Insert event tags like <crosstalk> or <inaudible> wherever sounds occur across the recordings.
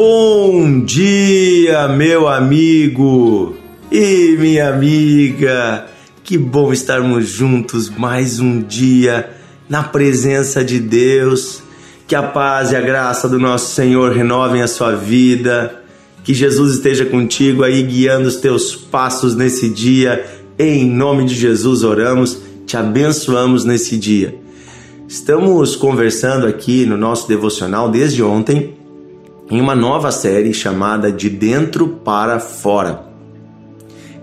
Bom dia, meu amigo e minha amiga. Que bom estarmos juntos mais um dia na presença de Deus. Que a paz e a graça do nosso Senhor renovem a sua vida. Que Jesus esteja contigo aí guiando os teus passos nesse dia. Em nome de Jesus oramos, te abençoamos nesse dia. Estamos conversando aqui no nosso devocional desde ontem em uma nova série chamada De Dentro para Fora.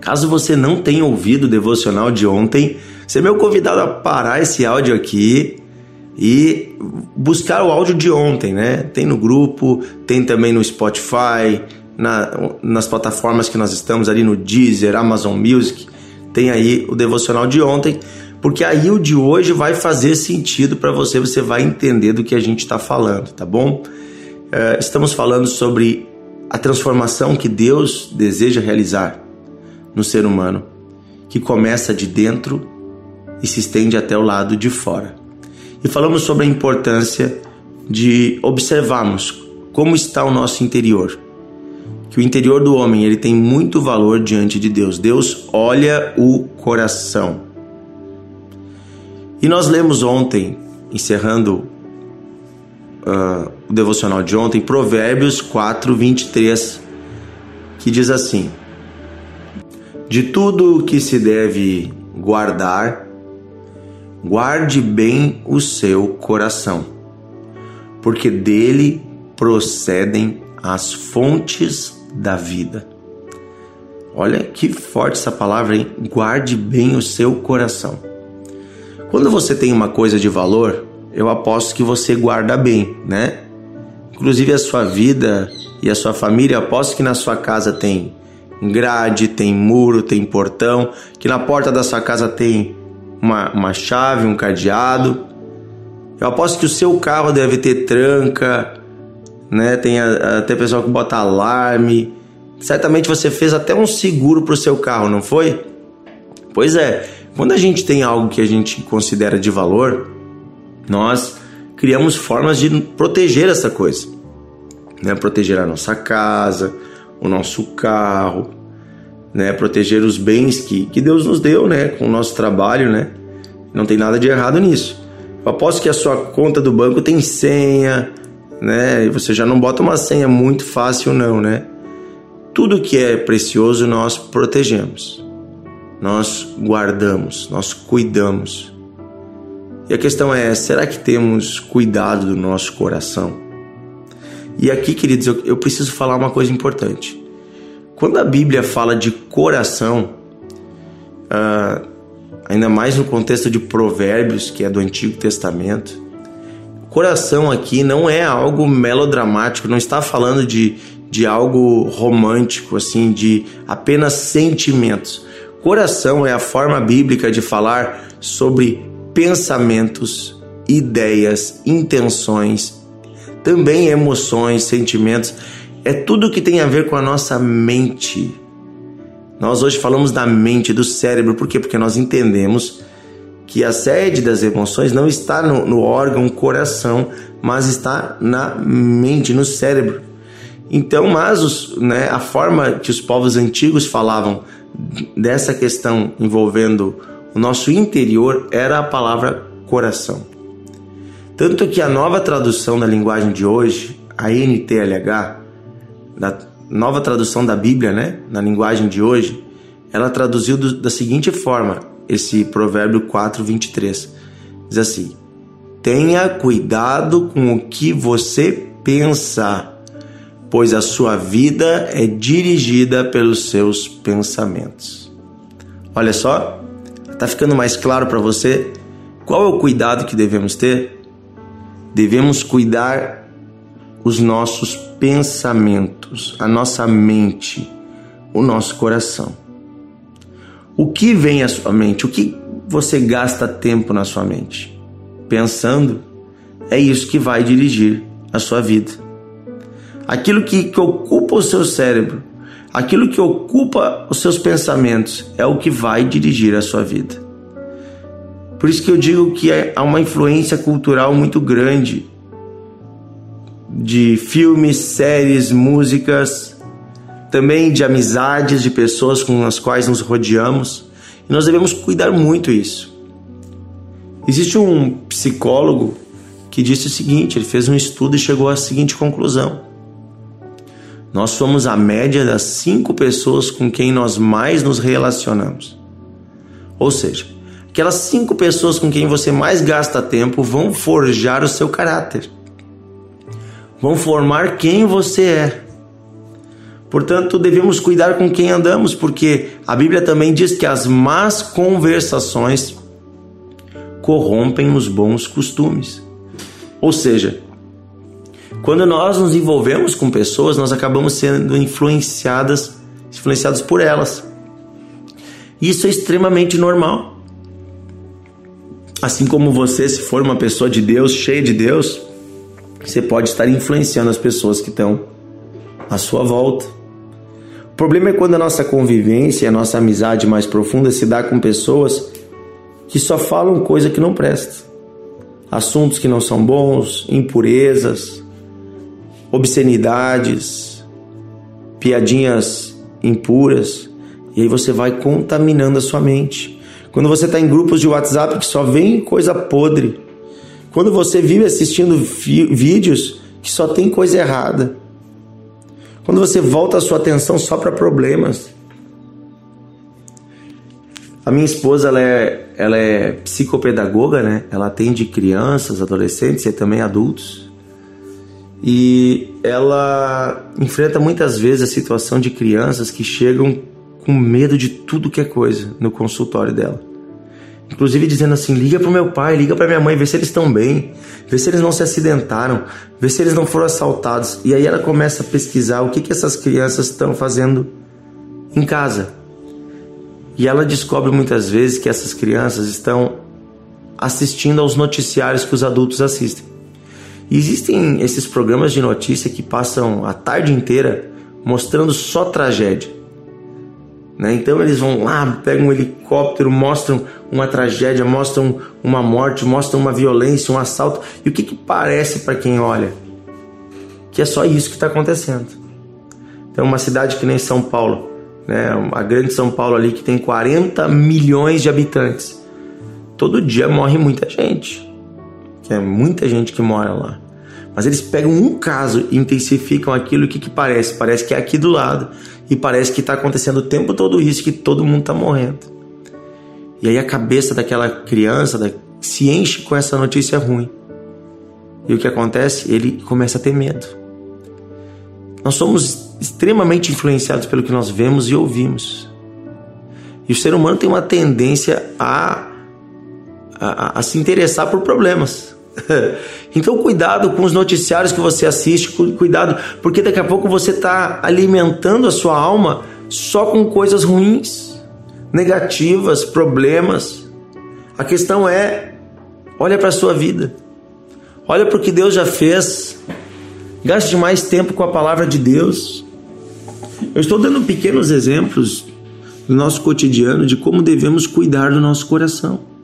Caso você não tenha ouvido o devocional de ontem, você é meu convidado a parar esse áudio aqui e buscar o áudio de ontem, né? Tem no grupo, tem também no Spotify, na, nas plataformas que nós estamos ali no Deezer, Amazon Music, tem aí o devocional de ontem, porque aí o de hoje vai fazer sentido para você, você vai entender do que a gente está falando, tá bom? Eh, estamos falando sobre a transformação que Deus deseja realizar no ser humano, que começa de dentro e se estende até o lado de fora. E falamos sobre a importância de observarmos como está o nosso interior. Que o interior do homem ele tem muito valor diante de Deus. Deus olha o coração. E nós lemos ontem, encerrando uh, o devocional de ontem, Provérbios 4, 23, que diz assim: De tudo o que se deve guardar, guarde bem o seu coração, porque dele procedem as fontes da vida. Olha que forte essa palavra, hein? Guarde bem o seu coração. Quando você tem uma coisa de valor, eu aposto que você guarda bem, né? Inclusive a sua vida e a sua família, aposto que na sua casa tem grade, tem muro, tem portão, que na porta da sua casa tem uma, uma chave, um cadeado. Eu aposto que o seu carro deve ter tranca, né? Tem até pessoal que bota alarme. Certamente você fez até um seguro para o seu carro, não foi? Pois é, quando a gente tem algo que a gente considera de valor, nós criamos formas de proteger essa coisa, né? Proteger a nossa casa, o nosso carro, né? Proteger os bens que, que Deus nos deu, né? Com o nosso trabalho, né? Não tem nada de errado nisso. Eu aposto que a sua conta do banco tem senha, né? E você já não bota uma senha muito fácil, não, né? Tudo que é precioso nós protegemos, nós guardamos, nós cuidamos. E a questão é: será que temos cuidado do nosso coração? E aqui, queridos, eu, preciso falar uma coisa importante. Quando a Bíblia fala de coração, uh, ainda mais no contexto de Provérbios, que é do Antigo Testamento, coração aqui não é algo melodramático, não está falando de, de algo romântico, assim, de apenas sentimentos. Coração é a forma bíblica de falar sobre pensamentos, ideias, intenções, também emoções, sentimentos, é tudo que tem a ver com a nossa mente. Nós hoje falamos da mente, do cérebro, por quê? Porque nós entendemos que a sede das emoções não está no, no órgão coração, mas está na mente, no cérebro. Então, mas os, né, a forma que os povos antigos falavam dessa questão envolvendo o nosso interior era a palavra coração. Tanto que a nova tradução da linguagem de hoje, a NTLH, da nova tradução da Bíblia, né, na linguagem de hoje, ela traduziu do, da seguinte forma esse provérbio 4:23. Diz assim: Tenha cuidado com o que você pensa, pois a sua vida é dirigida pelos seus pensamentos. Olha só, Tá ficando mais claro para você qual é o cuidado que devemos ter? Devemos cuidar os nossos pensamentos, a nossa mente, o nosso coração. O que vem à sua mente? O que você gasta tempo na sua mente? Pensando, é isso que vai dirigir a sua vida. Aquilo que, que ocupa o seu cérebro Aquilo que ocupa os seus pensamentos é o que vai dirigir a sua vida. Por isso que eu digo que é, há uma influência cultural muito grande de filmes, séries, músicas, também de amizades de pessoas com as quais nos rodeamos. E nós devemos cuidar muito isso. Existe um psicólogo que disse o seguinte: ele fez um estudo e chegou à seguinte conclusão. Nós somos a média das cinco pessoas com quem nós mais nos relacionamos. Ou seja, aquelas cinco pessoas com quem você mais gasta tempo vão forjar o seu caráter, vão formar quem você é. Portanto, devemos cuidar com quem andamos, porque a Bíblia também diz que as más conversações corrompem os bons costumes. Ou seja, quando nós nos envolvemos com pessoas, nós acabamos sendo influenciadas, influenciados por elas. Isso é extremamente normal. Assim como você, se for uma pessoa de Deus, cheia de Deus, você pode estar influenciando as pessoas que estão à sua volta. O problema é quando a nossa convivência, a nossa amizade mais profunda se dá com pessoas que só falam coisa que não presta. Assuntos que não são bons, impurezas, obscenidades, piadinhas impuras, e aí você vai contaminando a sua mente. Quando você está em grupos de WhatsApp que só vem coisa podre, quando você vive assistindo vídeos que só tem coisa errada, quando você volta a sua atenção só para problemas. A minha esposa ela é, ela é psicopedagoga, né? Ela atende crianças, adolescentes e também adultos. E ela enfrenta muitas vezes a situação de crianças que chegam com medo de tudo que é coisa no consultório dela. Inclusive dizendo assim: liga para meu pai, liga para minha mãe, vê se eles estão bem, vê se eles não se acidentaram, vê se eles não foram assaltados. E aí ela começa a pesquisar o que, que essas crianças estão fazendo em casa. E ela descobre muitas vezes que essas crianças estão assistindo aos noticiários que os adultos assistem. Existem esses programas de notícia que passam a tarde inteira mostrando só tragédia. Né? Então eles vão lá, pegam um helicóptero, mostram uma tragédia, mostram uma morte, mostram uma violência, um assalto. E o que, que parece para quem olha? Que é só isso que está acontecendo. Então, uma cidade que nem São Paulo, né? a grande São Paulo ali que tem 40 milhões de habitantes. Todo dia morre muita gente, é muita gente que mora lá. Mas eles pegam um caso e intensificam aquilo, que, que parece? Parece que é aqui do lado e parece que está acontecendo o tempo todo isso, que todo mundo está morrendo. E aí a cabeça daquela criança se enche com essa notícia ruim. E o que acontece? Ele começa a ter medo. Nós somos extremamente influenciados pelo que nós vemos e ouvimos. E o ser humano tem uma tendência a, a, a se interessar por problemas. <laughs> Então, cuidado com os noticiários que você assiste, cuidado, porque daqui a pouco você está alimentando a sua alma só com coisas ruins, negativas, problemas. A questão é: olha para a sua vida, olha para o que Deus já fez, gaste mais tempo com a palavra de Deus. Eu estou dando pequenos exemplos do nosso cotidiano de como devemos cuidar do nosso coração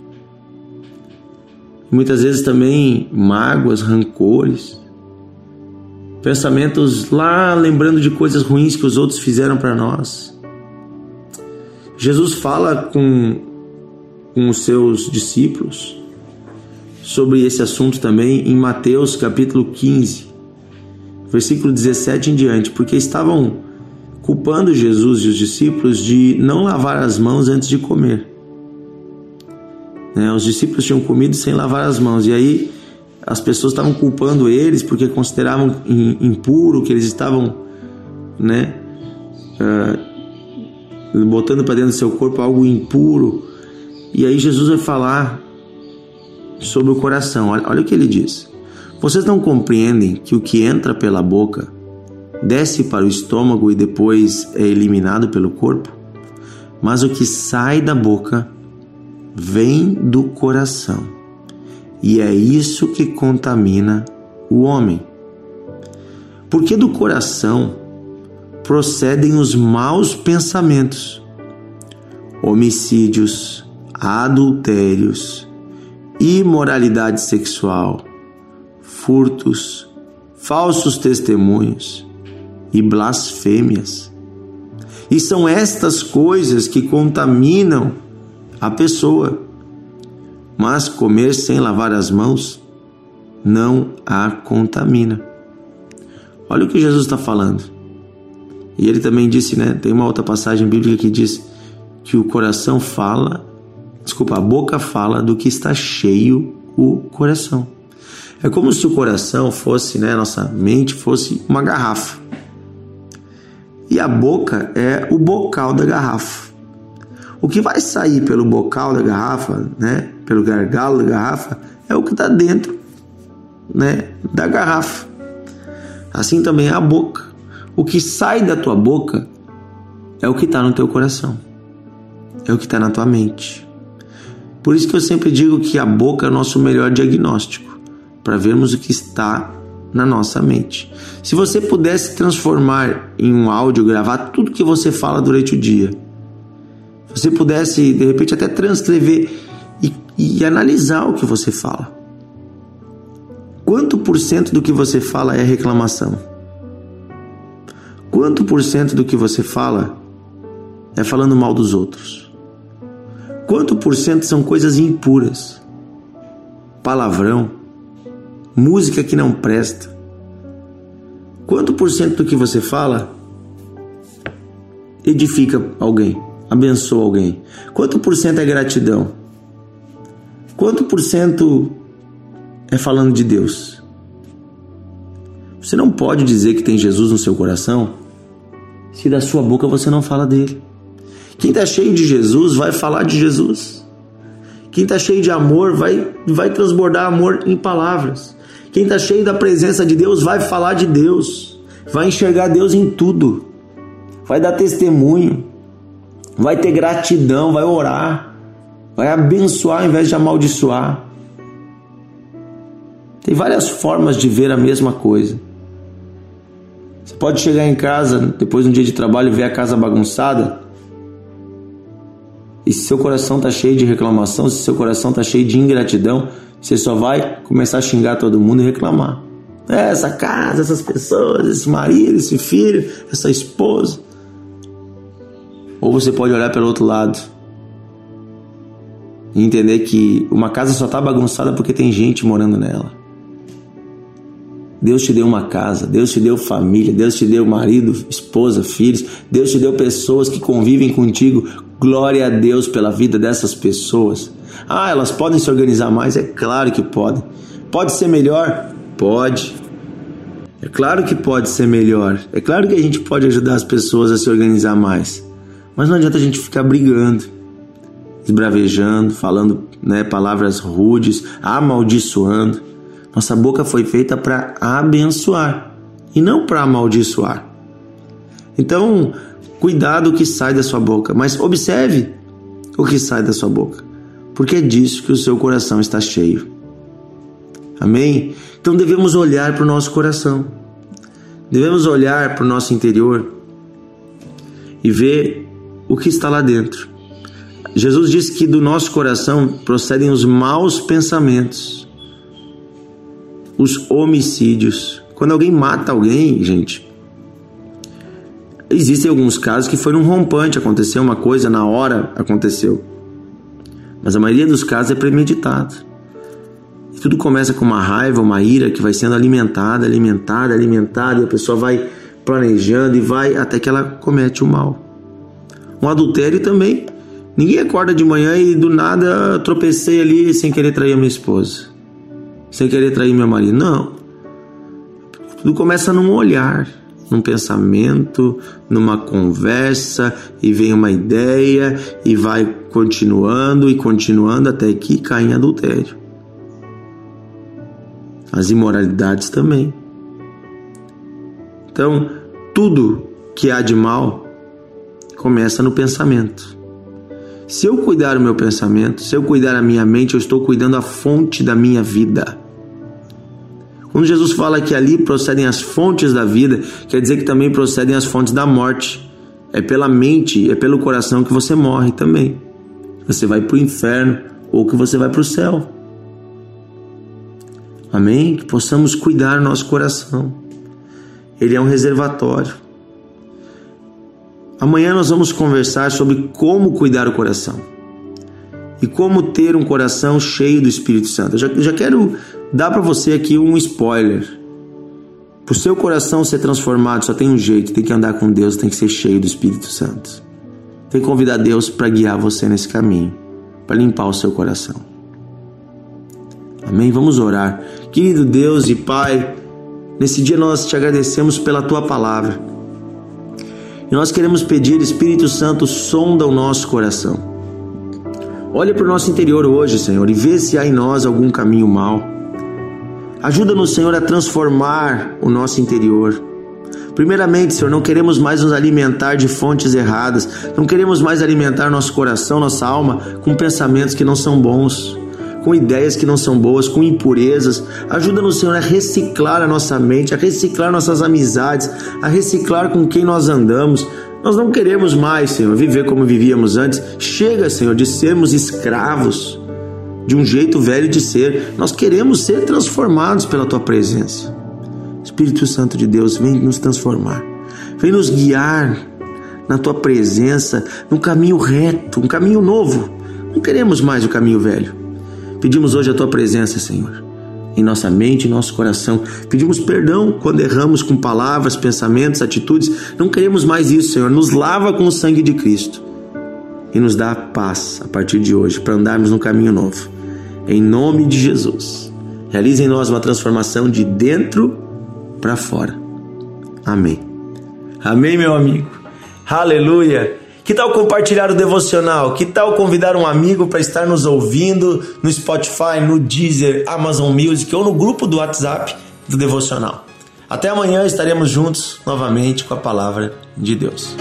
muitas vezes também mágoas, rancores, pensamentos lá lembrando de coisas ruins que os outros fizeram para nós. Jesus fala com, com os seus discípulos sobre esse assunto também em Mateus capítulo 15, versículo 17 em diante, porque estavam culpando Jesus e os discípulos de não lavar as mãos antes de comer. Né? Os discípulos tinham comido sem lavar as mãos. E aí as pessoas estavam culpando eles porque consideravam impuro que eles estavam, né, uh, botando para dentro do seu corpo algo impuro. E aí Jesus vai falar sobre o coração. Olha, olha o que ele diz. Vocês não compreendem que o que entra pela boca desce para o estômago e depois é eliminado pelo corpo? Mas o que sai da boca vem do coração, e é isso que contamina o homem. Porque do coração procedem os maus pensamentos, homicídios, adultérios, imoralidade sexual, furtos, falsos testemunhos e blasfêmias. E são estas coisas que contaminam a pessoa. Mas comer sem lavar as mãos não a contamina. Olha o que Jesus está falando. E ele também disse, né? Tem uma outra passagem bíblica que diz que o coração fala, desculpa, a boca fala do que está cheio o coração. É como se o coração fosse, né, nossa mente fosse uma garrafa. E a boca é o bocal da garrafa. O que vai sair pelo bocal da garrafa, né, pelo gargalo da garrafa, é o que está dentro, né, da garrafa. Assim também é a boca. O que sai da tua boca é o que está no teu coração, é o que está na tua mente. Por isso que eu sempre digo que a boca é o nosso melhor diagnóstico, para vermos o que está na nossa mente. Se você pudesse transformar em um áudio, gravar tudo que você fala durante o dia, você pudesse de repente até transcrever e, e analisar o que você fala. Quanto por cento do que você fala é reclamação? Quanto por cento do que você fala é falando mal dos outros? Quanto por cento são coisas impuras? Palavrão, música que não presta. Quanto por cento do que você fala edifica alguém, abençoa alguém? Quanto por cento é gratidão? Quanto por cento é falando de Deus? Você não pode dizer que tem Jesus no seu coração se da sua boca você não fala dele. Quem está cheio de Jesus vai falar de Jesus. Quem está cheio de amor vai, vai transbordar amor em palavras. Quem está cheio da presença de Deus vai falar de Deus, vai enxergar Deus em tudo, vai dar testemunho, vai ter gratidão, vai orar, vai abençoar ao invés de amaldiçoar. Tem várias formas de ver a mesma coisa. Você pode chegar em casa depois de um dia de trabalho e ver a casa bagunçada e se seu coração está cheio de reclamação, se seu coração está cheio de ingratidão, você só vai começar a xingar todo mundo e reclamar. É, essa casa, essas pessoas, esse marido, esse filho, essa esposa. Ou você pode olhar pelo outro lado e entender que uma casa só está bagunçada porque tem gente morando nela. Deus te deu uma casa, Deus te deu família, Deus te deu marido, esposa, filhos, Deus te deu pessoas que convivem contigo. Glória a Deus pela vida dessas pessoas. Ah, elas podem se organizar mais? É claro que podem. Pode ser melhor? Pode. É claro que pode ser melhor. É claro que a gente pode ajudar as pessoas a se organizar mais. Mas não adianta a gente ficar brigando, esbravejando, falando né, palavras rudes, amaldiçoando. Nossa boca foi feita para abençoar e não para amaldiçoar. Então, cuidado o que sai da sua boca, mas observe o que sai da sua boca, porque é disso que o seu coração está cheio. Amém? Então devemos olhar para o nosso coração, devemos olhar para o nosso interior e ver o que está lá dentro. Jesus disse que do nosso coração procedem os maus pensamentos os homicídios. Quando alguém mata alguém, gente, existem alguns casos que foi um rompante, aconteceu uma coisa na hora, aconteceu. Mas a maioria dos casos é premeditado. E tudo começa com uma raiva, uma ira que vai sendo alimentada, alimentada, alimentada, e a pessoa vai planejando e vai até que ela comete o mal. Um adultério também. Ninguém acorda de manhã e do nada tropecei ali sem querer trair a minha esposa sem querer trair meu marido. Não. Tudo começa num olhar, num pensamento, numa conversa, e vem uma ideia, e vai continuando e continuando até que cai em adultério. As imoralidades também. Então, tudo que há de mal começa no pensamento. Se eu cuidar do meu pensamento, se eu cuidar da minha mente, eu estou cuidando a fonte da minha vida. Quando Jesus fala que ali procedem as fontes da vida, quer dizer que também procedem as fontes da morte. É pela mente, é pelo coração que você morre também. Você vai para o inferno ou que você vai para o céu. Amém? Que possamos cuidar nosso coração. Ele é um reservatório. Amanhã nós vamos conversar sobre como cuidar o coração e como ter um coração cheio do Espírito Santo. Eu já, já quero dar para você aqui um spoiler. Para o seu coração ser transformado, só tem um jeito: tem que andar com Deus, tem que ser cheio do Espírito Santo. Tem que convidar Deus para guiar você nesse caminho, para limpar o seu coração. Amém? Vamos orar. Querido Deus e Pai, nesse dia nós te agradecemos pela tua palavra. E nós queremos pedir, Espírito Santo, sonda o nosso coração. Olha para o nosso interior hoje, Senhor, e vê se há em nós algum caminho mau. Ajuda-nos, Senhor, a transformar o nosso interior. Primeiramente, Senhor, não queremos mais nos alimentar de fontes erradas, não queremos mais alimentar nosso coração, nossa alma com pensamentos que não são bons com ideias que não são boas, com impurezas. Ajuda-nos, Senhor, a reciclar a nossa mente, a reciclar nossas amizades, a reciclar com quem nós andamos. Nós não queremos mais, Senhor, viver como vivíamos antes. Chega, Senhor, de sermos escravos de um jeito velho de ser. Nós queremos ser transformados pela tua presença. Espírito Santo de Deus, vem nos transformar. Vem nos guiar na tua presença, num caminho reto, um caminho novo. Não queremos mais o caminho velho. Pedimos hoje a tua presença, Senhor, em nossa mente, em nosso coração. Pedimos perdão quando erramos com palavras, pensamentos, atitudes. Não queremos mais isso, Senhor. Nos lava com o sangue de Cristo e nos dá paz a partir de hoje para andarmos no caminho novo. Em nome de Jesus. Realize em nós uma transformação de dentro para fora. Amém. Amém, meu amigo. Aleluia. Que tal compartilhar o devocional? Que tal convidar um amigo para estar nos ouvindo no Spotify, no Deezer, Amazon Music ou no grupo do WhatsApp do devocional? Até amanhã estaremos juntos novamente com a palavra de Deus.